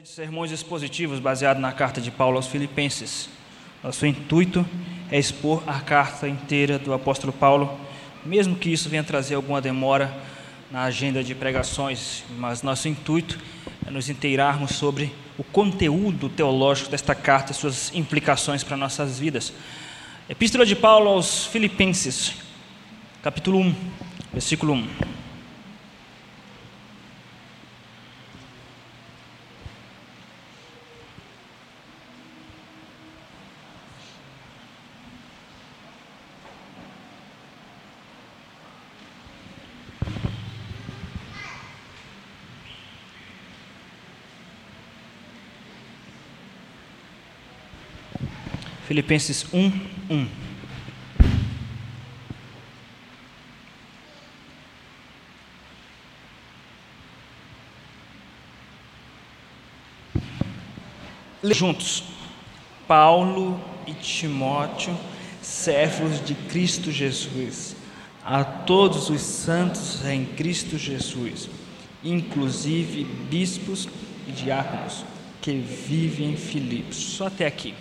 série de sermões expositivos baseado na carta de Paulo aos Filipenses. Nosso intuito é expor a carta inteira do apóstolo Paulo, mesmo que isso venha trazer alguma demora na agenda de pregações, mas nosso intuito é nos inteirarmos sobre o conteúdo teológico desta carta e suas implicações para nossas vidas. Epístola de Paulo aos Filipenses, capítulo 1, versículo 1. Filipenses 1, 1. Juntos, Paulo e Timóteo, servos de Cristo Jesus, a todos os santos em Cristo Jesus, inclusive bispos e diáconos que vivem em Filipos. Só até aqui.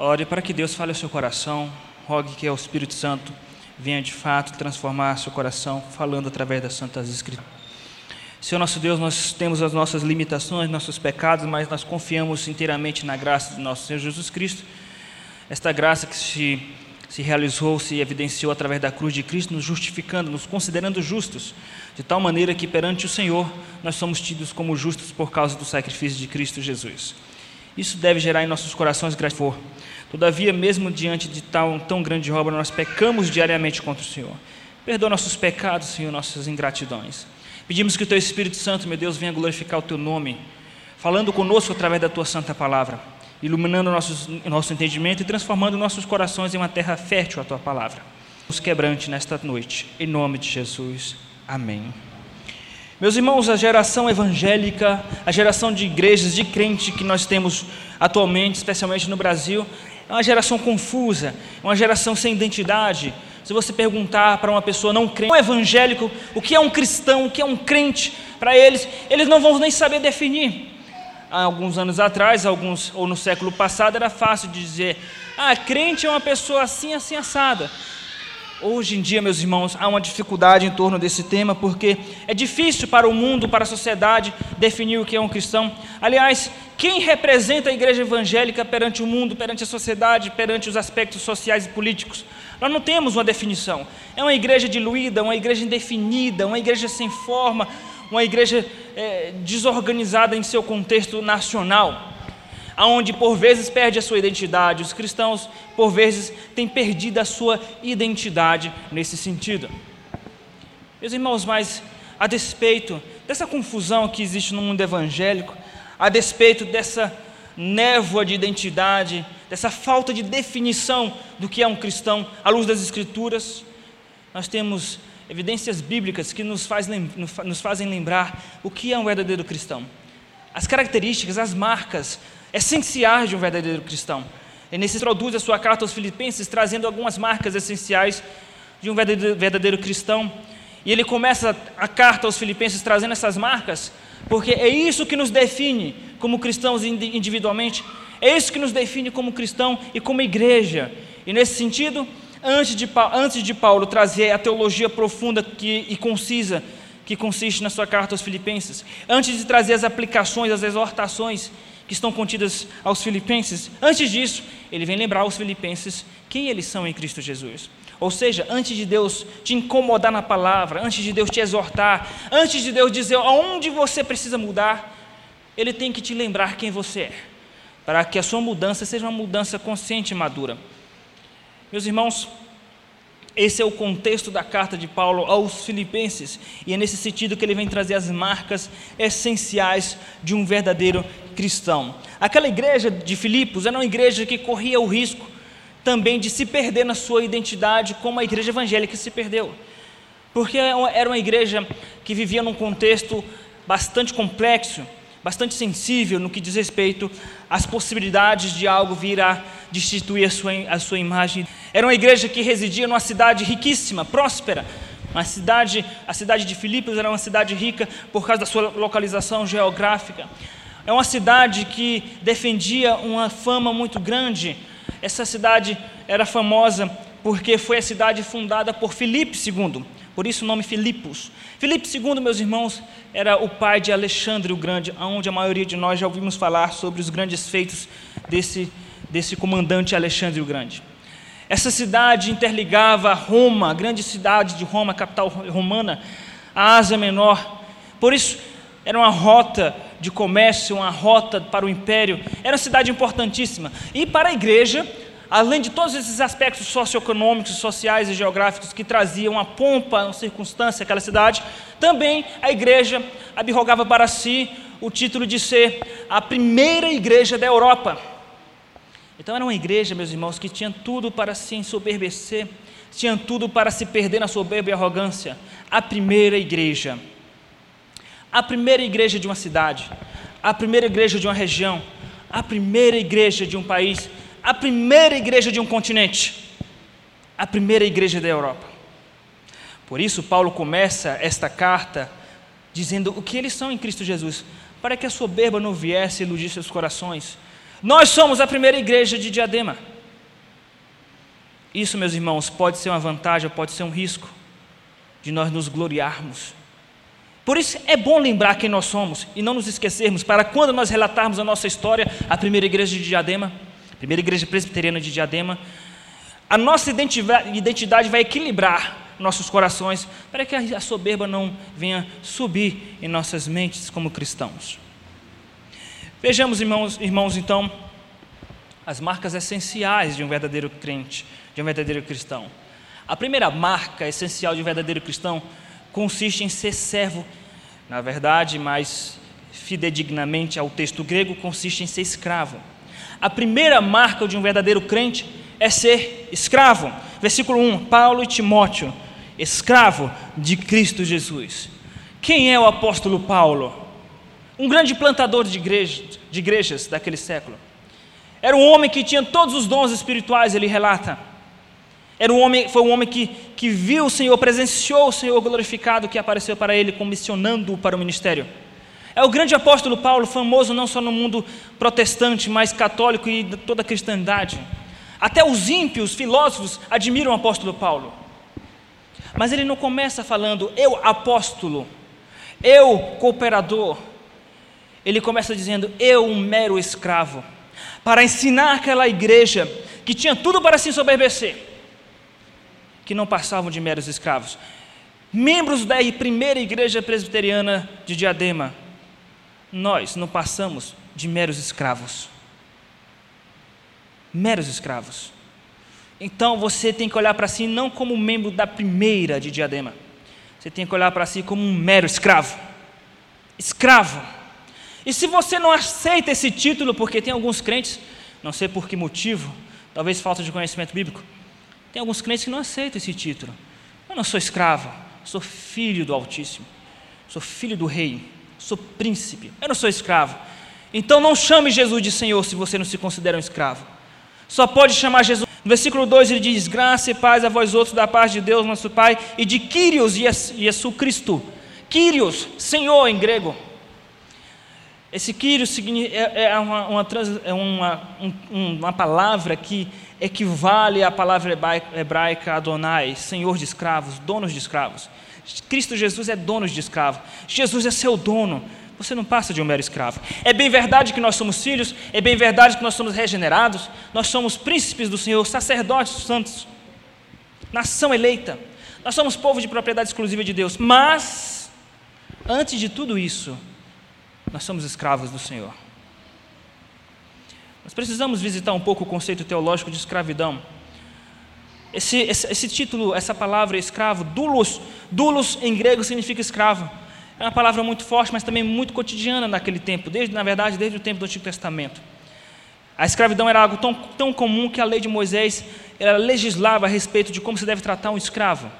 Ore para que Deus fale ao seu coração, rogue que o Espírito Santo venha de fato transformar seu coração, falando através das Santas Escrituras. Senhor nosso Deus, nós temos as nossas limitações, nossos pecados, mas nós confiamos inteiramente na graça de nosso Senhor Jesus Cristo. Esta graça que se, se realizou, se evidenciou através da cruz de Cristo, nos justificando, nos considerando justos, de tal maneira que perante o Senhor nós somos tidos como justos por causa do sacrifício de Cristo Jesus. Isso deve gerar em nossos corações gratidão. Todavia, mesmo diante de tal, tão grande obra, nós pecamos diariamente contra o Senhor. Perdoa nossos pecados, Senhor, nossas ingratidões. Pedimos que o Teu Espírito Santo, meu Deus, venha glorificar o Teu nome, falando conosco através da Tua santa palavra, iluminando nossos, nosso entendimento e transformando nossos corações em uma terra fértil à Tua palavra. Nos quebrante nesta noite, em nome de Jesus. Amém. Meus irmãos, a geração evangélica, a geração de igrejas, de crente que nós temos atualmente, especialmente no Brasil, é uma geração confusa, é uma geração sem identidade. Se você perguntar para uma pessoa não crente, um evangélico, o que é um cristão, o que é um crente, para eles, eles não vão nem saber definir. Há alguns anos atrás, alguns ou no século passado, era fácil de dizer: ah, crente é uma pessoa assim, assim assada. Hoje em dia, meus irmãos, há uma dificuldade em torno desse tema, porque é difícil para o mundo, para a sociedade, definir o que é um cristão. Aliás, quem representa a igreja evangélica perante o mundo, perante a sociedade, perante os aspectos sociais e políticos? Nós não temos uma definição. É uma igreja diluída, uma igreja indefinida, uma igreja sem forma, uma igreja é, desorganizada em seu contexto nacional aonde por vezes perde a sua identidade. Os cristãos, por vezes, têm perdido a sua identidade nesse sentido. Meus irmãos, mas a despeito dessa confusão que existe no mundo evangélico, a despeito dessa névoa de identidade, dessa falta de definição do que é um cristão à luz das Escrituras, nós temos evidências bíblicas que nos, faz, nos fazem lembrar o que é um verdadeiro cristão. As características, as marcas essenciais de um verdadeiro cristão. Ele introduz a sua carta aos Filipenses trazendo algumas marcas essenciais de um verdadeiro, verdadeiro cristão. E ele começa a carta aos Filipenses trazendo essas marcas, porque é isso que nos define como cristãos individualmente, é isso que nos define como cristão e como igreja. E nesse sentido, antes de, antes de Paulo trazer a teologia profunda que, e concisa que consiste na sua carta aos Filipenses, antes de trazer as aplicações, as exortações que estão contidas aos Filipenses, antes disso, ele vem lembrar aos Filipenses quem eles são em Cristo Jesus. Ou seja, antes de Deus te incomodar na palavra, antes de Deus te exortar, antes de Deus dizer aonde você precisa mudar, Ele tem que te lembrar quem você é, para que a sua mudança seja uma mudança consciente e madura. Meus irmãos, esse é o contexto da carta de Paulo aos Filipenses, e é nesse sentido que ele vem trazer as marcas essenciais de um verdadeiro cristão. Aquela igreja de Filipos era uma igreja que corria o risco também de se perder na sua identidade, como a igreja evangélica se perdeu, porque era uma igreja que vivia num contexto bastante complexo, bastante sensível no que diz respeito às possibilidades de algo vir a destituir a sua, a sua imagem. Era uma igreja que residia numa cidade riquíssima, próspera. Uma cidade, a cidade de Filipos era uma cidade rica por causa da sua localização geográfica. é uma cidade que defendia uma fama muito grande. Essa cidade era famosa porque foi a cidade fundada por Filipe II, por isso o nome Filipos. Filipe II, meus irmãos, era o pai de Alexandre o Grande, onde a maioria de nós já ouvimos falar sobre os grandes feitos desse, desse comandante Alexandre o Grande. Essa cidade interligava Roma, a grande cidade de Roma, capital romana, a Ásia Menor. Por isso, era uma rota de comércio, uma rota para o império. Era uma cidade importantíssima. E para a igreja, além de todos esses aspectos socioeconômicos, sociais e geográficos que traziam a pompa, a circunstância aquela cidade, também a igreja abirrogava para si o título de ser a primeira igreja da Europa. Então era uma igreja, meus irmãos, que tinha tudo para se ensoberbecer, tinha tudo para se perder na soberba e arrogância. A primeira igreja. A primeira igreja de uma cidade, a primeira igreja de uma região, a primeira igreja de um país, a primeira igreja de um continente, a primeira igreja da Europa. Por isso, Paulo começa esta carta dizendo o que eles são em Cristo Jesus, para que a soberba não viesse iludir seus corações nós somos a primeira igreja de Diadema. Isso, meus irmãos, pode ser uma vantagem pode ser um risco de nós nos gloriarmos. Por isso é bom lembrar quem nós somos e não nos esquecermos, para quando nós relatarmos a nossa história, a primeira igreja de Diadema, a primeira igreja presbiteriana de Diadema, a nossa identidade vai equilibrar nossos corações, para que a soberba não venha subir em nossas mentes como cristãos. Vejamos, irmãos, irmãos, então, as marcas essenciais de um verdadeiro crente, de um verdadeiro cristão. A primeira marca essencial de um verdadeiro cristão consiste em ser servo, na verdade, mais fidedignamente ao texto grego, consiste em ser escravo. A primeira marca de um verdadeiro crente é ser escravo. Versículo 1: Paulo e Timóteo, escravo de Cristo Jesus. Quem é o apóstolo Paulo? Um grande plantador de, igreja, de igrejas daquele século. Era um homem que tinha todos os dons espirituais, ele relata. Era um homem, foi um homem que, que viu o Senhor, presenciou o Senhor glorificado que apareceu para ele, comissionando-o para o ministério. É o grande apóstolo Paulo, famoso não só no mundo protestante, mas católico e toda a cristandade. Até os ímpios, filósofos, admiram o apóstolo Paulo. Mas ele não começa falando, eu apóstolo, eu cooperador, ele começa dizendo: Eu, um mero escravo, para ensinar aquela igreja que tinha tudo para se ensoberbecer, que não passavam de meros escravos. Membros da primeira igreja presbiteriana de Diadema, nós não passamos de meros escravos. Meros escravos. Então você tem que olhar para si não como membro da primeira de Diadema, você tem que olhar para si como um mero escravo. Escravo e se você não aceita esse título, porque tem alguns crentes, não sei por que motivo, talvez falta de conhecimento bíblico, tem alguns crentes que não aceitam esse título. Eu não sou escravo, sou filho do Altíssimo, sou filho do Rei, sou príncipe, eu não sou escravo. Então não chame Jesus de Senhor se você não se considera um escravo. Só pode chamar Jesus. No versículo 2 ele diz: Graça e paz a vós outros da parte de Deus, nosso Pai, e de Kyrios e Jesus Cristo. Kyrios, Senhor em grego. Esse Kyrios é, é uma, uma, é uma, uma palavra que equivale à palavra hebraica Adonai, Senhor de escravos, donos de escravos. Cristo Jesus é dono de escravos. Jesus é seu dono. Você não passa de um mero escravo. É bem verdade que nós somos filhos, é bem verdade que nós somos regenerados, nós somos príncipes do Senhor, sacerdotes santos, nação eleita. Nós somos povo de propriedade exclusiva de Deus. Mas, antes de tudo isso, nós somos escravos do Senhor. Nós precisamos visitar um pouco o conceito teológico de escravidão. Esse, esse, esse título, essa palavra escravo, dulos, dulos em grego significa escravo. É uma palavra muito forte, mas também muito cotidiana naquele tempo, desde, na verdade, desde o tempo do Antigo Testamento. A escravidão era algo tão, tão comum que a lei de Moisés legislava a respeito de como se deve tratar um escravo.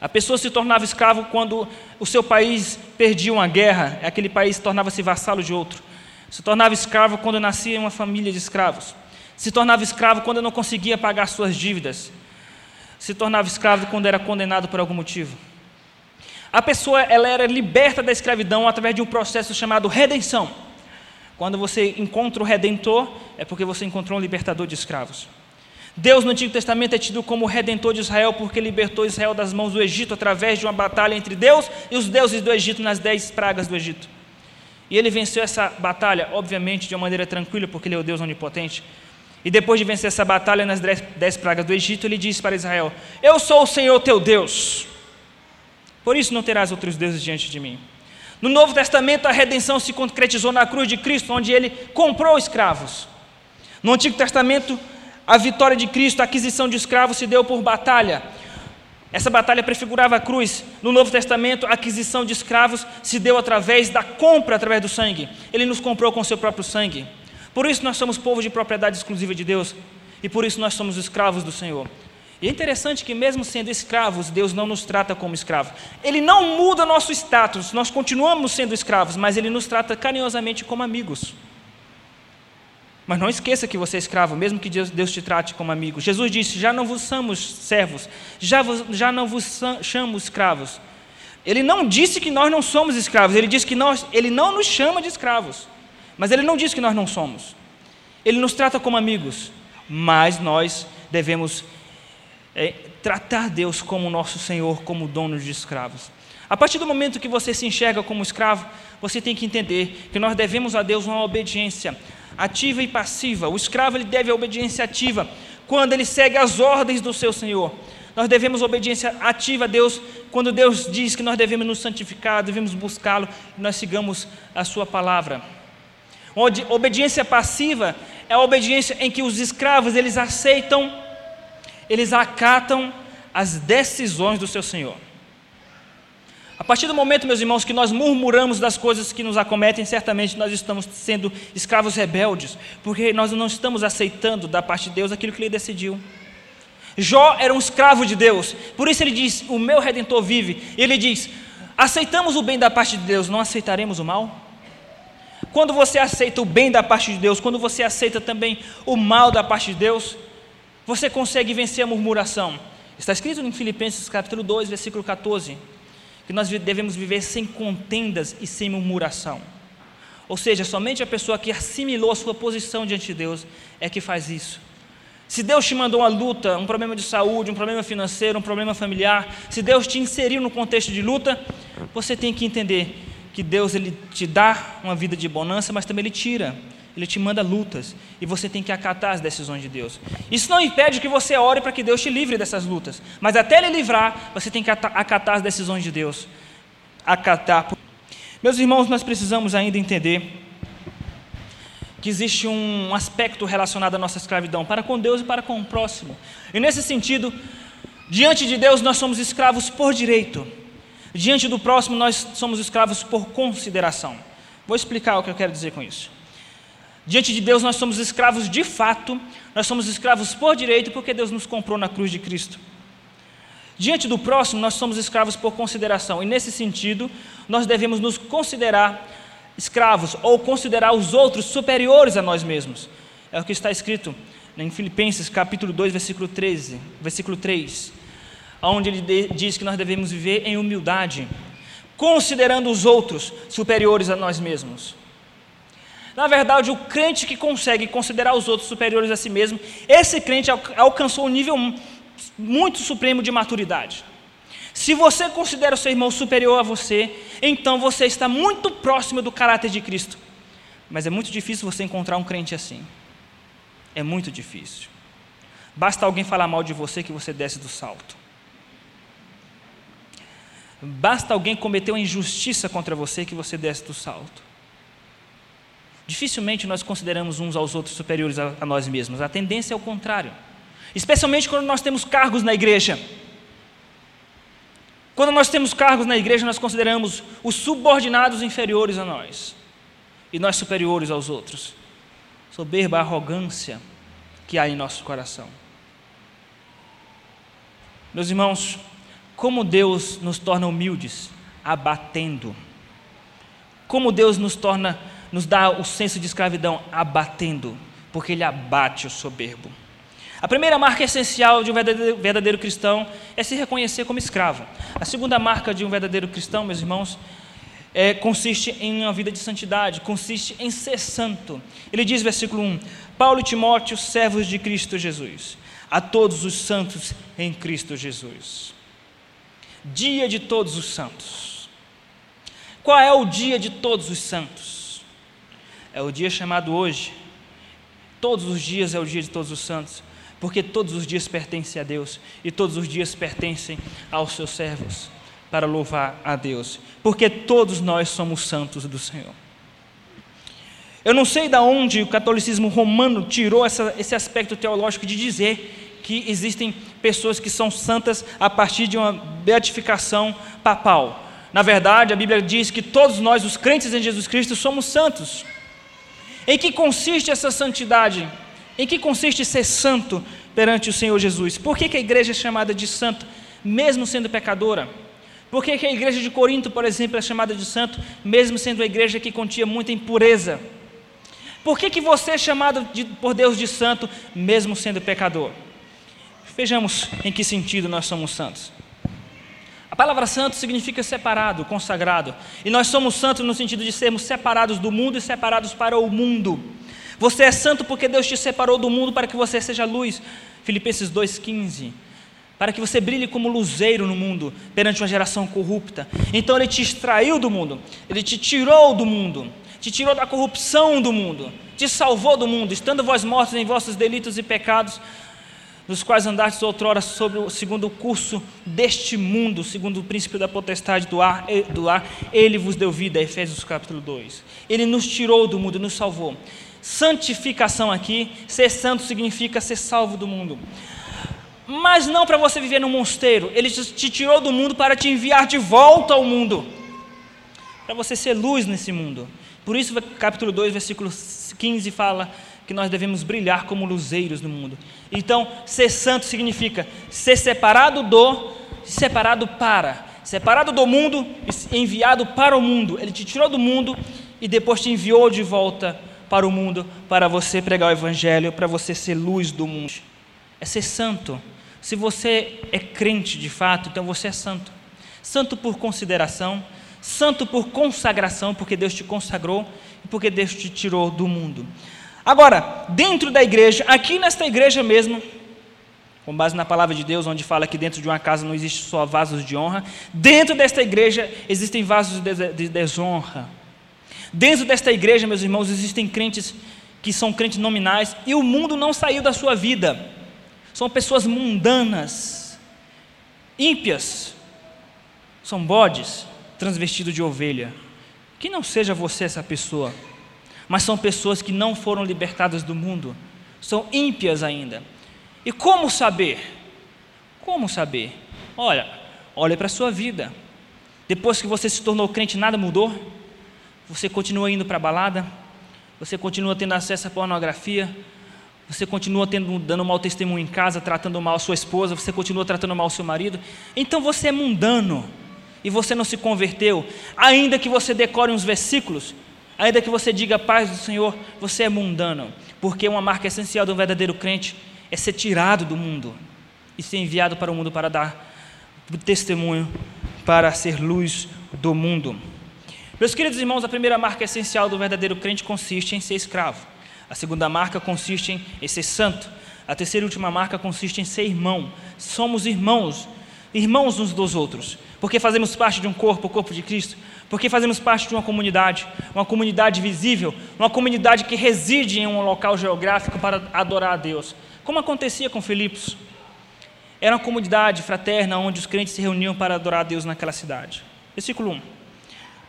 A pessoa se tornava escravo quando o seu país perdia uma guerra, aquele país tornava-se vassalo de outro. Se tornava escravo quando nascia uma família de escravos. Se tornava escravo quando não conseguia pagar suas dívidas. Se tornava escravo quando era condenado por algum motivo. A pessoa ela era liberta da escravidão através de um processo chamado redenção. Quando você encontra o redentor, é porque você encontrou um libertador de escravos. Deus no Antigo Testamento é tido como redentor de Israel porque libertou Israel das mãos do Egito através de uma batalha entre Deus e os deuses do Egito nas dez pragas do Egito. E ele venceu essa batalha, obviamente, de uma maneira tranquila, porque ele é o Deus onipotente. E depois de vencer essa batalha nas dez pragas do Egito, ele disse para Israel: Eu sou o Senhor teu Deus, por isso não terás outros deuses diante de mim. No Novo Testamento, a redenção se concretizou na cruz de Cristo, onde ele comprou escravos. No Antigo Testamento, a vitória de Cristo, a aquisição de escravos se deu por batalha. Essa batalha prefigurava a cruz. No Novo Testamento, a aquisição de escravos se deu através da compra, através do sangue. Ele nos comprou com seu próprio sangue. Por isso nós somos povo de propriedade exclusiva de Deus. E por isso nós somos escravos do Senhor. E é interessante que, mesmo sendo escravos, Deus não nos trata como escravos. Ele não muda nosso status, nós continuamos sendo escravos, mas Ele nos trata carinhosamente como amigos. Mas não esqueça que você é escravo, mesmo que Deus, te trate como amigo. Jesus disse: Já não vos somos servos, já, vos, já não vos chamo escravos. Ele não disse que nós não somos escravos, ele disse que nós, ele não nos chama de escravos. Mas ele não disse que nós não somos. Ele nos trata como amigos, mas nós devemos é, tratar Deus como nosso Senhor, como dono de escravos. A partir do momento que você se enxerga como escravo, você tem que entender que nós devemos a Deus uma obediência ativa e passiva. O escravo ele deve a obediência ativa quando ele segue as ordens do seu Senhor. Nós devemos obediência ativa a Deus quando Deus diz que nós devemos nos santificar, devemos buscá-lo e nós sigamos a sua palavra. Obediência passiva é a obediência em que os escravos eles aceitam, eles acatam as decisões do seu Senhor. A partir do momento, meus irmãos, que nós murmuramos das coisas que nos acometem, certamente nós estamos sendo escravos rebeldes, porque nós não estamos aceitando da parte de Deus aquilo que Ele decidiu. Jó era um escravo de Deus, por isso ele diz: O meu redentor vive. Ele diz: Aceitamos o bem da parte de Deus, não aceitaremos o mal? Quando você aceita o bem da parte de Deus, quando você aceita também o mal da parte de Deus, você consegue vencer a murmuração. Está escrito em Filipenses capítulo 2, versículo 14 que nós devemos viver sem contendas e sem murmuração. Ou seja, somente a pessoa que assimilou a sua posição diante de Deus é que faz isso. Se Deus te mandou uma luta, um problema de saúde, um problema financeiro, um problema familiar, se Deus te inseriu no contexto de luta, você tem que entender que Deus ele te dá uma vida de bonança, mas também ele tira. Ele te manda lutas e você tem que acatar as decisões de Deus. Isso não impede que você ore para que Deus te livre dessas lutas, mas até Ele livrar, você tem que acatar as decisões de Deus. Acatar. Meus irmãos, nós precisamos ainda entender que existe um aspecto relacionado à nossa escravidão para com Deus e para com o próximo. E nesse sentido, diante de Deus nós somos escravos por direito, diante do próximo nós somos escravos por consideração. Vou explicar o que eu quero dizer com isso. Diante de Deus nós somos escravos de fato, nós somos escravos por direito porque Deus nos comprou na cruz de Cristo. Diante do próximo nós somos escravos por consideração, e nesse sentido nós devemos nos considerar escravos ou considerar os outros superiores a nós mesmos. É o que está escrito em Filipenses capítulo 2, versículo 13, versículo 3, onde ele diz que nós devemos viver em humildade, considerando os outros superiores a nós mesmos. Na verdade, o crente que consegue considerar os outros superiores a si mesmo, esse crente alcançou um nível muito supremo de maturidade. Se você considera o seu irmão superior a você, então você está muito próximo do caráter de Cristo. Mas é muito difícil você encontrar um crente assim. É muito difícil. Basta alguém falar mal de você que você desce do salto. Basta alguém cometer uma injustiça contra você que você desce do salto. Dificilmente nós consideramos uns aos outros superiores a, a nós mesmos. A tendência é o contrário. Especialmente quando nós temos cargos na igreja. Quando nós temos cargos na igreja, nós consideramos os subordinados inferiores a nós e nós superiores aos outros. Soberba, arrogância que há em nosso coração. Meus irmãos, como Deus nos torna humildes? Abatendo. Como Deus nos torna nos dá o senso de escravidão abatendo, porque ele abate o soberbo. A primeira marca essencial de um verdadeiro, cristão é se reconhecer como escravo. A segunda marca de um verdadeiro cristão, meus irmãos, é, consiste em uma vida de santidade, consiste em ser santo. Ele diz, versículo 1: Paulo e Timóteo, servos de Cristo Jesus, a todos os santos em Cristo Jesus. Dia de todos os santos. Qual é o dia de todos os santos? É o dia chamado hoje. Todos os dias é o dia de todos os santos, porque todos os dias pertencem a Deus e todos os dias pertencem aos seus servos para louvar a Deus, porque todos nós somos santos do Senhor. Eu não sei de onde o catolicismo romano tirou essa, esse aspecto teológico de dizer que existem pessoas que são santas a partir de uma beatificação papal. Na verdade, a Bíblia diz que todos nós, os crentes em Jesus Cristo, somos santos. Em que consiste essa santidade? Em que consiste ser santo perante o Senhor Jesus? Por que, que a igreja é chamada de santa, mesmo sendo pecadora? Por que, que a igreja de Corinto, por exemplo, é chamada de santo, mesmo sendo a igreja que continha muita impureza? Por que, que você é chamado de, por Deus de santo, mesmo sendo pecador? Vejamos em que sentido nós somos santos. A palavra santo significa separado, consagrado. E nós somos santos no sentido de sermos separados do mundo e separados para o mundo. Você é santo porque Deus te separou do mundo para que você seja luz. Filipenses 2,15 para que você brilhe como luzeiro no mundo perante uma geração corrupta. Então ele te extraiu do mundo, ele te tirou do mundo, te tirou da corrupção do mundo, te salvou do mundo, estando vós mortos em vossos delitos e pecados, nos quais andastes outrora sobre o segundo curso deste mundo, segundo o princípio da potestade do ar, do ar, ele vos deu vida, Efésios capítulo 2. Ele nos tirou do mundo, nos salvou. Santificação aqui, ser santo significa ser salvo do mundo mas não para você viver num mosteiro. Ele te tirou do mundo para te enviar de volta ao mundo, para você ser luz nesse mundo. Por isso, capítulo 2, versículo 15 fala que nós devemos brilhar como luzeiros no mundo. Então, ser santo significa ser separado do, separado para, separado do mundo, enviado para o mundo. Ele te tirou do mundo e depois te enviou de volta para o mundo para você pregar o evangelho, para você ser luz do mundo. É ser santo. Se você é crente de fato, então você é santo. Santo por consideração, santo por consagração, porque Deus te consagrou e porque Deus te tirou do mundo. Agora, dentro da igreja, aqui nesta igreja mesmo, com base na palavra de Deus, onde fala que dentro de uma casa não existe só vasos de honra, dentro desta igreja existem vasos de desonra. Dentro desta igreja, meus irmãos, existem crentes que são crentes nominais e o mundo não saiu da sua vida são pessoas mundanas, ímpias, são bodes transvestidos de ovelha. Que não seja você essa pessoa, mas são pessoas que não foram libertadas do mundo, são ímpias ainda. E como saber? Como saber? Olha, olhe para a sua vida. Depois que você se tornou crente, nada mudou? Você continua indo para a balada? Você continua tendo acesso à pornografia? Você continua tendo, dando mau testemunho em casa, tratando mal a sua esposa, você continua tratando mal o seu marido. Então você é mundano e você não se converteu. Ainda que você decore uns versículos, ainda que você diga paz do Senhor, você é mundano. Porque uma marca essencial do verdadeiro crente é ser tirado do mundo e ser enviado para o mundo para dar testemunho, para ser luz do mundo. Meus queridos irmãos, a primeira marca essencial do verdadeiro crente consiste em ser escravo. A segunda marca consiste em ser santo. A terceira e última marca consiste em ser irmão. Somos irmãos, irmãos uns dos outros, porque fazemos parte de um corpo, o corpo de Cristo, porque fazemos parte de uma comunidade, uma comunidade visível, uma comunidade que reside em um local geográfico para adorar a Deus. Como acontecia com Filipos? Era uma comunidade fraterna onde os crentes se reuniam para adorar a Deus naquela cidade. Versículo 1.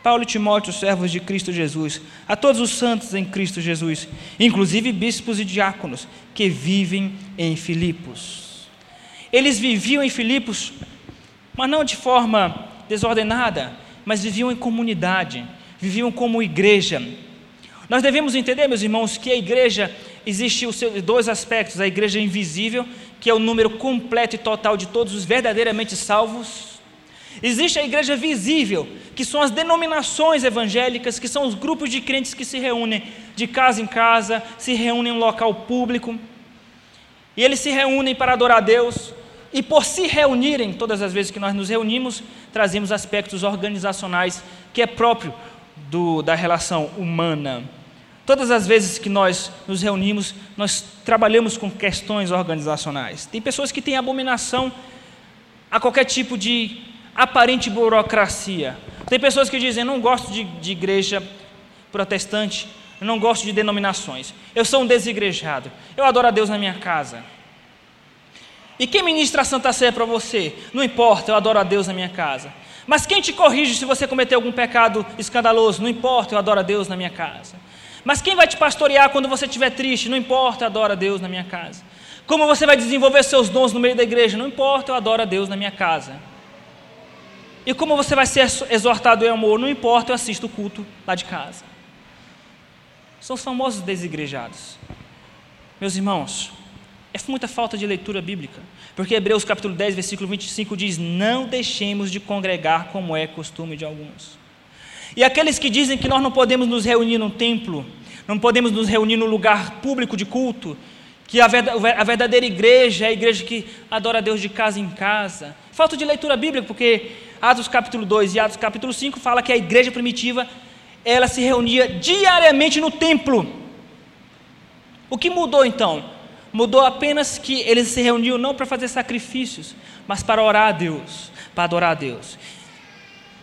Paulo e Timóteo, servos de Cristo Jesus, a todos os santos em Cristo Jesus, inclusive bispos e diáconos, que vivem em Filipos. Eles viviam em Filipos, mas não de forma desordenada, mas viviam em comunidade, viviam como igreja. Nós devemos entender, meus irmãos, que a igreja existe os dois aspectos: a igreja invisível, que é o número completo e total de todos os verdadeiramente salvos, Existe a igreja visível, que são as denominações evangélicas, que são os grupos de crentes que se reúnem de casa em casa, se reúnem em um local público, e eles se reúnem para adorar a Deus, e por se reunirem, todas as vezes que nós nos reunimos, trazemos aspectos organizacionais que é próprio do, da relação humana. Todas as vezes que nós nos reunimos, nós trabalhamos com questões organizacionais. Tem pessoas que têm abominação a qualquer tipo de aparente burocracia. Tem pessoas que dizem: não gosto de, de igreja protestante, não gosto de denominações. Eu sou um desigrejado. Eu adoro a Deus na minha casa. E quem ministra a Santa Ceia para você? Não importa, eu adoro a Deus na minha casa. Mas quem te corrige se você cometer algum pecado escandaloso? Não importa, eu adoro a Deus na minha casa. Mas quem vai te pastorear quando você estiver triste? Não importa, eu adoro a Deus na minha casa. Como você vai desenvolver seus dons no meio da igreja? Não importa, eu adoro a Deus na minha casa. E como você vai ser exortado em amor? Não importa, eu assisto o culto lá de casa. São os famosos desigrejados. Meus irmãos, é muita falta de leitura bíblica. Porque Hebreus capítulo 10, versículo 25 diz: Não deixemos de congregar como é costume de alguns. E aqueles que dizem que nós não podemos nos reunir num templo, não podemos nos reunir num lugar público de culto, que a verdadeira igreja é a igreja que adora a Deus de casa em casa. Falta de leitura bíblica, porque Atos capítulo 2 e Atos capítulo 5 fala que a igreja primitiva, ela se reunia diariamente no templo. O que mudou então? Mudou apenas que eles se reuniam não para fazer sacrifícios, mas para orar a Deus, para adorar a Deus.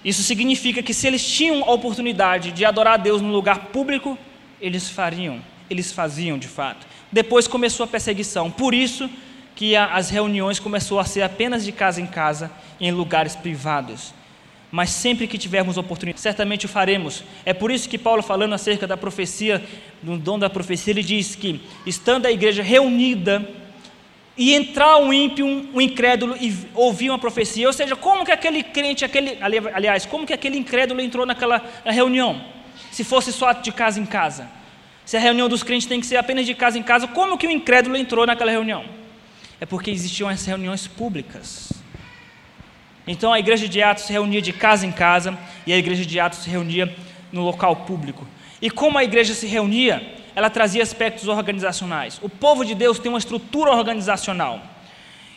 Isso significa que se eles tinham a oportunidade de adorar a Deus no lugar público, eles fariam, eles faziam de fato. Depois começou a perseguição. Por isso que as reuniões começou a ser apenas de casa em casa, em lugares privados mas sempre que tivermos oportunidade, certamente o faremos. É por isso que Paulo, falando acerca da profecia, do dom da profecia, ele diz que, estando a igreja reunida, e entrar um ímpio, um incrédulo e ouvir uma profecia, ou seja, como que aquele crente, aquele, aliás, como que aquele incrédulo entrou naquela reunião? Se fosse só de casa em casa. Se a reunião dos crentes tem que ser apenas de casa em casa, como que o incrédulo entrou naquela reunião? É porque existiam as reuniões públicas. Então a igreja de Atos se reunia de casa em casa e a igreja de Atos se reunia no local público. E como a igreja se reunia, ela trazia aspectos organizacionais. O povo de Deus tem uma estrutura organizacional.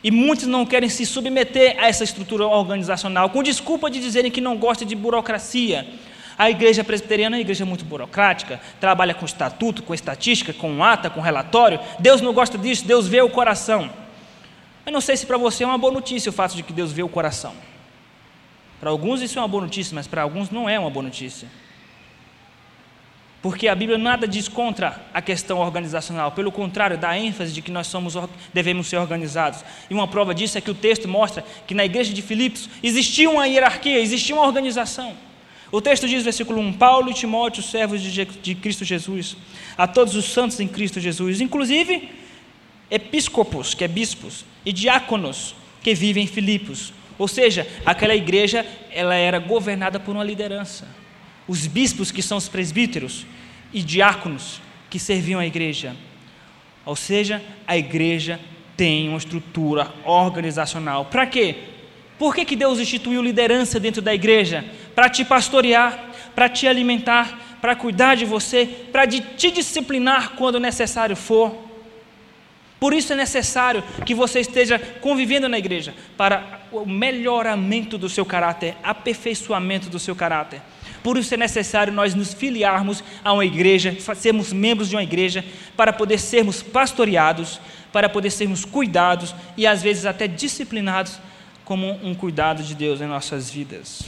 E muitos não querem se submeter a essa estrutura organizacional, com desculpa de dizerem que não gostam de burocracia. A igreja presbiteriana é uma igreja muito burocrática, trabalha com estatuto, com estatística, com ata, com relatório. Deus não gosta disso, Deus vê o coração. Eu não sei se para você é uma boa notícia o fato de que Deus vê o coração. Para alguns isso é uma boa notícia, mas para alguns não é uma boa notícia. Porque a Bíblia nada diz contra a questão organizacional, pelo contrário, dá ênfase de que nós somos, devemos ser organizados. E uma prova disso é que o texto mostra que na igreja de Filipos existia uma hierarquia, existia uma organização. O texto diz, versículo 1: Paulo e Timóteo, servos de, de Cristo Jesus, a todos os santos em Cristo Jesus, inclusive episcopos, que é bispos, e diáconos, que vivem em Filipos. Ou seja, aquela igreja ela era governada por uma liderança. Os bispos, que são os presbíteros, e diáconos, que serviam a igreja. Ou seja, a igreja tem uma estrutura organizacional. Para quê? Por que, que Deus instituiu liderança dentro da igreja? Para te pastorear, para te alimentar, para cuidar de você, para te disciplinar quando necessário for. Por isso é necessário que você esteja convivendo na igreja para o melhoramento do seu caráter, aperfeiçoamento do seu caráter. Por isso é necessário nós nos filiarmos a uma igreja, sermos membros de uma igreja, para poder sermos pastoreados, para poder sermos cuidados e às vezes até disciplinados como um cuidado de Deus em nossas vidas.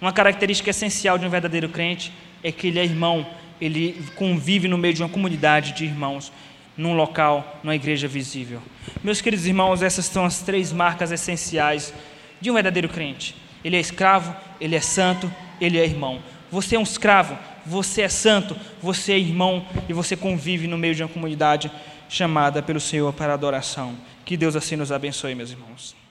Uma característica essencial de um verdadeiro crente é que ele é irmão, ele convive no meio de uma comunidade de irmãos num local, numa igreja visível. Meus queridos irmãos, essas são as três marcas essenciais de um verdadeiro crente. Ele é escravo, ele é santo, ele é irmão. Você é um escravo, você é santo, você é irmão e você convive no meio de uma comunidade chamada pelo Senhor para adoração. Que Deus assim nos abençoe, meus irmãos.